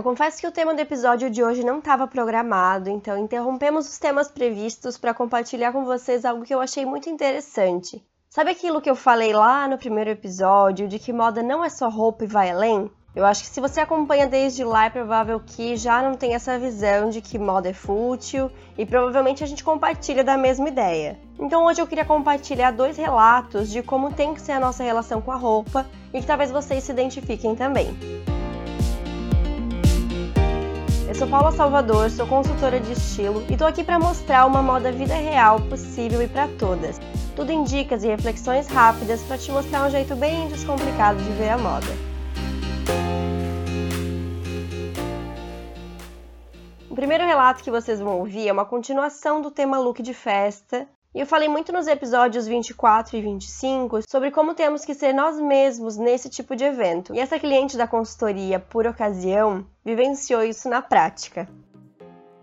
Eu confesso que o tema do episódio de hoje não estava programado, então interrompemos os temas previstos para compartilhar com vocês algo que eu achei muito interessante. Sabe aquilo que eu falei lá no primeiro episódio de que moda não é só roupa e vai além? Eu acho que se você acompanha desde lá, é provável que já não tenha essa visão de que moda é fútil e provavelmente a gente compartilha da mesma ideia. Então hoje eu queria compartilhar dois relatos de como tem que ser a nossa relação com a roupa e que talvez vocês se identifiquem também. Eu sou Paula Salvador, sou consultora de estilo e tô aqui para mostrar uma moda vida real possível e para todas. Tudo em dicas e reflexões rápidas para te mostrar um jeito bem descomplicado de ver a moda. O primeiro relato que vocês vão ouvir é uma continuação do tema look de festa, e eu falei muito nos episódios 24 e 25 sobre como temos que ser nós mesmos nesse tipo de evento. E essa cliente da consultoria, por ocasião, vivenciou isso na prática.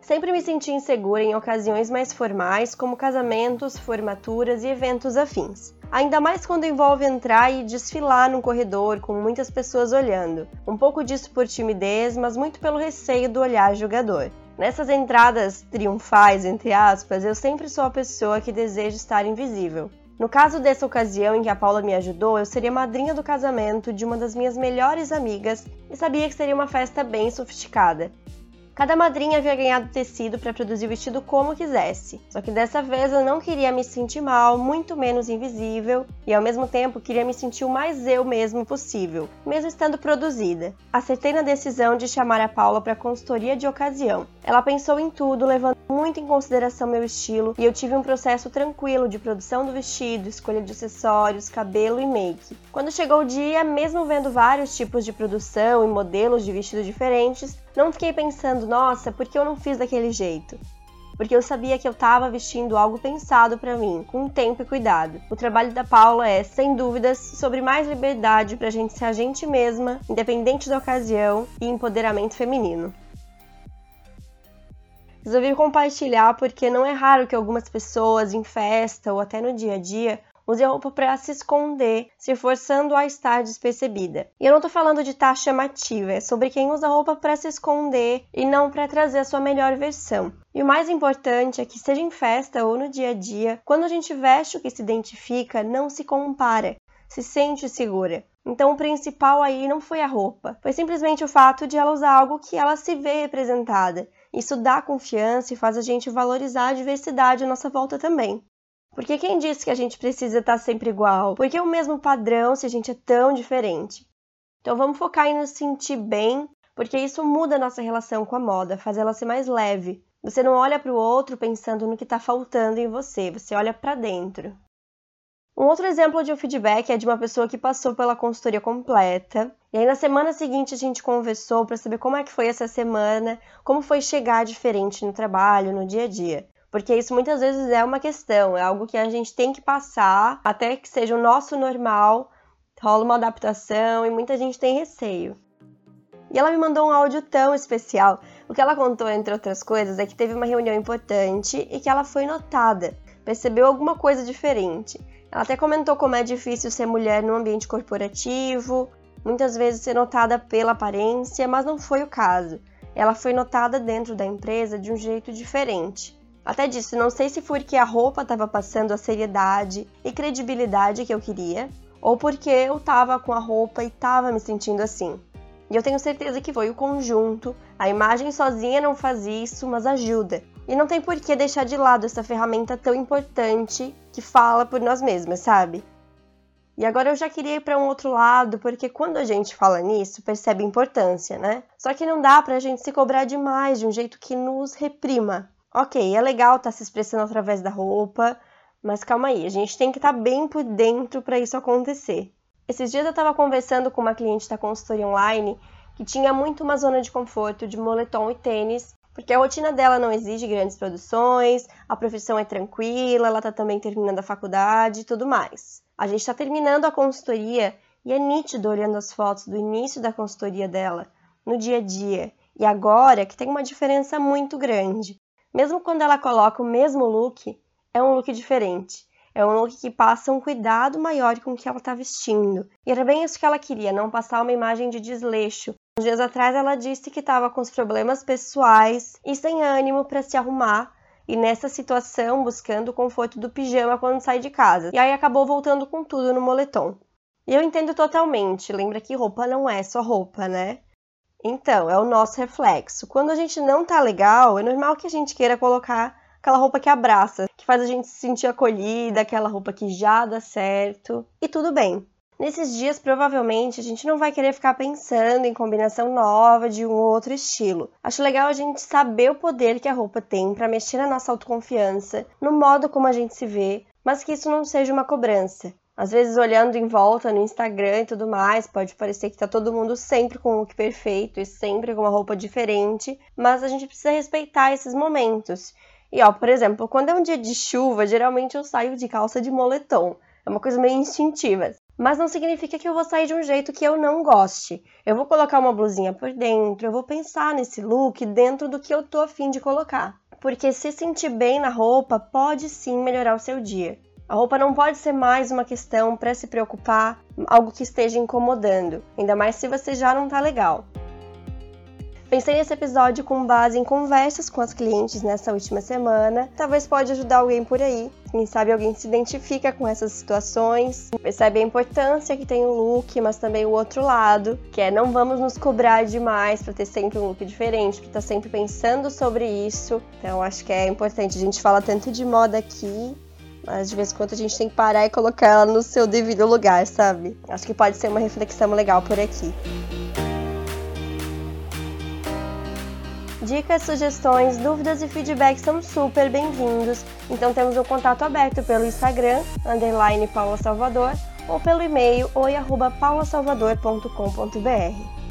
Sempre me senti insegura em ocasiões mais formais, como casamentos, formaturas e eventos afins. Ainda mais quando envolve entrar e desfilar num corredor com muitas pessoas olhando. Um pouco disso por timidez, mas muito pelo receio do olhar julgador. Nessas entradas triunfais, entre aspas, eu sempre sou a pessoa que deseja estar invisível. No caso dessa ocasião em que a Paula me ajudou, eu seria madrinha do casamento de uma das minhas melhores amigas e sabia que seria uma festa bem sofisticada. Cada madrinha havia ganhado tecido para produzir o vestido como quisesse. Só que dessa vez eu não queria me sentir mal, muito menos invisível, e ao mesmo tempo queria me sentir o mais eu mesmo possível, mesmo estando produzida. Acertei na decisão de chamar a Paula para consultoria de ocasião. Ela pensou em tudo, levando muito em consideração meu estilo, e eu tive um processo tranquilo de produção do vestido, escolha de acessórios, cabelo e make. Quando chegou o dia, mesmo vendo vários tipos de produção e modelos de vestido diferentes, não fiquei pensando, nossa, por que eu não fiz daquele jeito? Porque eu sabia que eu estava vestindo algo pensado para mim, com tempo e cuidado. O trabalho da Paula é, sem dúvidas, sobre mais liberdade para a gente ser a gente mesma, independente da ocasião, e empoderamento feminino. Resolvi compartilhar porque não é raro que algumas pessoas em festa ou até no dia a dia Use a roupa para se esconder, se forçando a estar despercebida. E eu não tô falando de estar chamativa, é sobre quem usa roupa para se esconder e não para trazer a sua melhor versão. E o mais importante é que, seja em festa ou no dia a dia, quando a gente veste o que se identifica, não se compara, se sente segura. Então, o principal aí não foi a roupa, foi simplesmente o fato de ela usar algo que ela se vê representada. Isso dá confiança e faz a gente valorizar a diversidade à nossa volta também. Porque quem disse que a gente precisa estar sempre igual? Porque é o mesmo padrão se a gente é tão diferente. Então vamos focar em nos sentir bem, porque isso muda a nossa relação com a moda, faz ela ser mais leve. Você não olha para o outro pensando no que está faltando em você, você olha para dentro. Um outro exemplo de um feedback é de uma pessoa que passou pela consultoria completa. E aí na semana seguinte a gente conversou para saber como é que foi essa semana, como foi chegar diferente no trabalho, no dia a dia. Porque isso muitas vezes é uma questão, é algo que a gente tem que passar até que seja o nosso normal, rola uma adaptação e muita gente tem receio. E ela me mandou um áudio tão especial. O que ela contou, entre outras coisas, é que teve uma reunião importante e que ela foi notada, percebeu alguma coisa diferente. Ela até comentou como é difícil ser mulher no ambiente corporativo, muitas vezes ser notada pela aparência, mas não foi o caso. Ela foi notada dentro da empresa de um jeito diferente. Até disse, não sei se porque a roupa estava passando a seriedade e credibilidade que eu queria, ou porque eu estava com a roupa e estava me sentindo assim. E eu tenho certeza que foi o conjunto, a imagem sozinha não faz isso, mas ajuda. E não tem por que deixar de lado essa ferramenta tão importante que fala por nós mesmas, sabe? E agora eu já queria ir para um outro lado, porque quando a gente fala nisso, percebe importância, né? Só que não dá para a gente se cobrar demais de um jeito que nos reprima. Ok, é legal estar tá se expressando através da roupa, mas calma aí, a gente tem que estar tá bem por dentro para isso acontecer. Esses dias eu estava conversando com uma cliente da consultoria online que tinha muito uma zona de conforto de moletom e tênis, porque a rotina dela não exige grandes produções, a profissão é tranquila, ela está também terminando a faculdade e tudo mais. A gente está terminando a consultoria e é nítido olhando as fotos do início da consultoria dela, no dia a dia, e agora que tem uma diferença muito grande. Mesmo quando ela coloca o mesmo look, é um look diferente. É um look que passa um cuidado maior com o que ela está vestindo. E era bem isso que ela queria, não passar uma imagem de desleixo, Uns dias atrás ela disse que estava com os problemas pessoais e sem ânimo para se arrumar e nessa situação buscando o conforto do pijama quando sai de casa. E aí acabou voltando com tudo no moletom. E eu entendo totalmente, lembra que roupa não é só roupa, né? Então, é o nosso reflexo. Quando a gente não tá legal, é normal que a gente queira colocar aquela roupa que abraça, que faz a gente se sentir acolhida, aquela roupa que já dá certo. E tudo bem. Nesses dias, provavelmente, a gente não vai querer ficar pensando em combinação nova de um ou outro estilo. Acho legal a gente saber o poder que a roupa tem para mexer na nossa autoconfiança, no modo como a gente se vê, mas que isso não seja uma cobrança. Às vezes, olhando em volta no Instagram e tudo mais, pode parecer que tá todo mundo sempre com um look perfeito e sempre com uma roupa diferente, mas a gente precisa respeitar esses momentos. E ó, por exemplo, quando é um dia de chuva, geralmente eu saio de calça de moletom. É uma coisa meio instintiva mas não significa que eu vou sair de um jeito que eu não goste. Eu vou colocar uma blusinha por dentro, eu vou pensar nesse look dentro do que eu tô afim de colocar. Porque se sentir bem na roupa pode sim melhorar o seu dia. A roupa não pode ser mais uma questão para se preocupar, algo que esteja incomodando, ainda mais se você já não tá legal. Pensei nesse episódio com base em conversas com as clientes nessa última semana. Talvez pode ajudar alguém por aí. Quem sabe alguém se identifica com essas situações, percebe a importância que tem o look, mas também o outro lado, que é não vamos nos cobrar demais para ter sempre um look diferente, para estar tá sempre pensando sobre isso. Então acho que é importante. A gente fala tanto de moda aqui, mas de vez em quando a gente tem que parar e colocar ela no seu devido lugar, sabe? Acho que pode ser uma reflexão legal por aqui. Dicas, sugestões, dúvidas e feedbacks são super bem-vindos. Então temos um contato aberto pelo Instagram, underline Paula Salvador, ou pelo e-mail oi.paulasalvador.com.br.